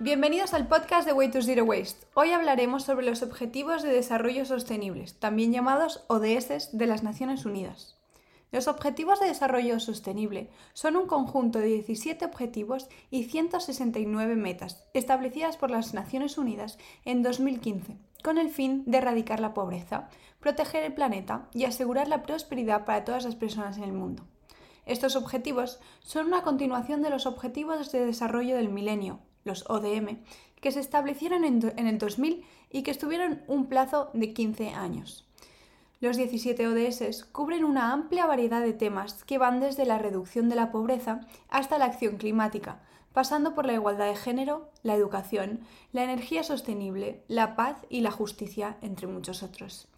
Bienvenidos al podcast de Way to Zero Waste. Hoy hablaremos sobre los Objetivos de Desarrollo Sostenibles, también llamados ODS de las Naciones Unidas. Los Objetivos de Desarrollo Sostenible son un conjunto de 17 objetivos y 169 metas establecidas por las Naciones Unidas en 2015 con el fin de erradicar la pobreza, proteger el planeta y asegurar la prosperidad para todas las personas en el mundo. Estos objetivos son una continuación de los Objetivos de Desarrollo del Milenio, los ODM, que se establecieron en, el 2000 y que estuvieron un plazo de 15 años. Los 17 ODS cubren una amplia variedad de temas que van desde la reducción de la pobreza hasta la acción climática, pasando por la igualdad de género, la educación, la energía sostenible, la paz y la justicia, entre muchos otros.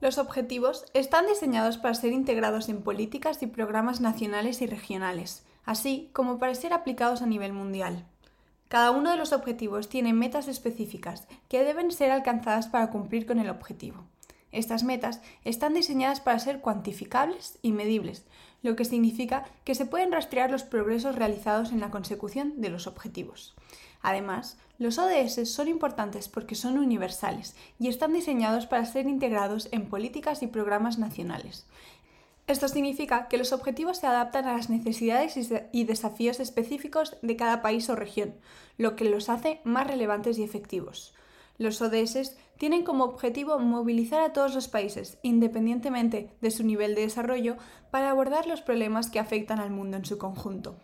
Los objetivos están diseñados para ser integrados en políticas y programas nacionales y regionales, así como para ser aplicados a nivel mundial. Cada uno de los objetivos tiene metas específicas que deben ser alcanzadas para cumplir con el objetivo. Estas metas están diseñadas para ser cuantificables y medibles, lo que significa que se pueden rastrear los progresos realizados en la consecución de los objetivos. Además, los ODS son importantes porque son universales y están diseñados para ser integrados en políticas y programas nacionales. Esto significa que los objetivos se adaptan a las necesidades y desafíos específicos de cada país o región, lo que los hace más relevantes y efectivos. Los ODS tienen como objetivo movilizar a todos los países, independientemente de su nivel de desarrollo, para abordar los problemas que afectan al mundo en su conjunto.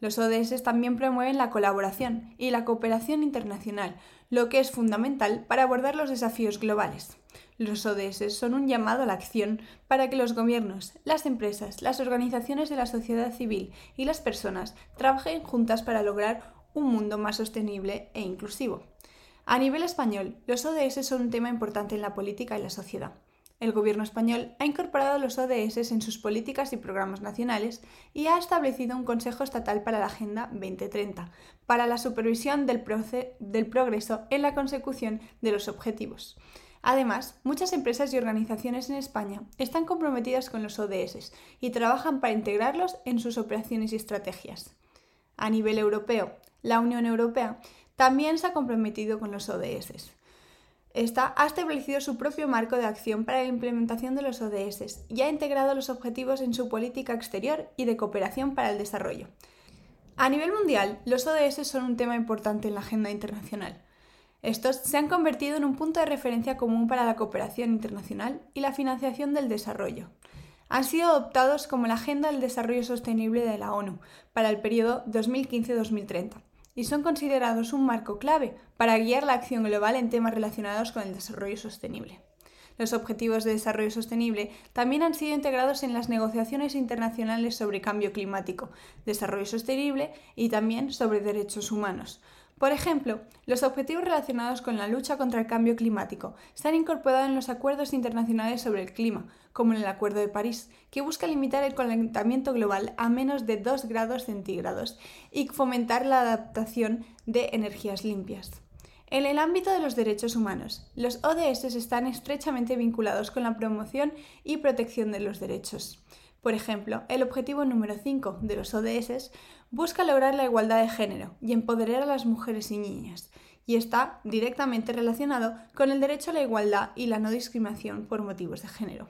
Los ODS también promueven la colaboración y la cooperación internacional, lo que es fundamental para abordar los desafíos globales. Los ODS son un llamado a la acción para que los gobiernos, las empresas, las organizaciones de la sociedad civil y las personas trabajen juntas para lograr un mundo más sostenible e inclusivo. A nivel español, los ODS son un tema importante en la política y la sociedad. El gobierno español ha incorporado los ODS en sus políticas y programas nacionales y ha establecido un Consejo Estatal para la Agenda 2030, para la supervisión del, progreso en la consecución de los objetivos. Además, muchas empresas y organizaciones en España están comprometidas con los ODS y trabajan para integrarlos en sus operaciones y estrategias. A nivel europeo, la Unión Europea también se ha comprometido con los ODS. Esta ha establecido su propio marco de acción para la implementación de los ODS y ha integrado los objetivos en su política exterior y de cooperación para el desarrollo. A nivel mundial, los ODS son un tema importante en la agenda internacional. Estos se han convertido en un punto de referencia común para la cooperación internacional y la financiación del desarrollo. Han sido adoptados como la Agenda del Desarrollo Sostenible de la ONU para el periodo 2015-2030 y son considerados un marco clave para guiar la acción global en temas relacionados con el desarrollo sostenible. Los Objetivos de Desarrollo Sostenible también han sido integrados en las negociaciones internacionales sobre cambio climático, desarrollo sostenible y también sobre derechos humanos, por ejemplo, los objetivos relacionados con la lucha contra el cambio climático se han incorporado en los acuerdos internacionales sobre el clima, como en el Acuerdo de París, que busca limitar el calentamiento global a menos de 2 grados centígrados y fomentar la adaptación de energías limpias. En el ámbito de los derechos humanos, los ODS están estrechamente vinculados con la promoción y protección de los derechos. Por ejemplo, el objetivo número 5 de los ODS busca lograr la igualdad de género y empoderar a las mujeres y niñas, y está directamente relacionado con el derecho a la igualdad y la no discriminación por motivos de género.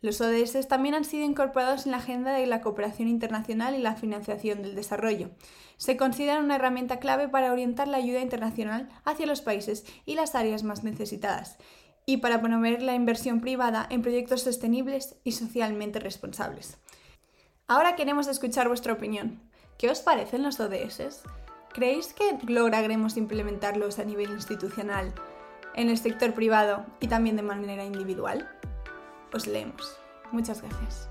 Los ODS también han sido incorporados en la agenda de la cooperación internacional y la financiación del desarrollo. Se consideran una herramienta clave para orientar la ayuda internacional hacia los países y las áreas más necesitadas, y para promover la inversión privada en proyectos sostenibles y socialmente responsables. Ahora queremos escuchar vuestra opinión. ¿Qué os parecen los ODS? ¿Creéis que lograremos implementarlos a nivel institucional, en el sector privado y también de manera individual? Os leemos. Muchas gracias.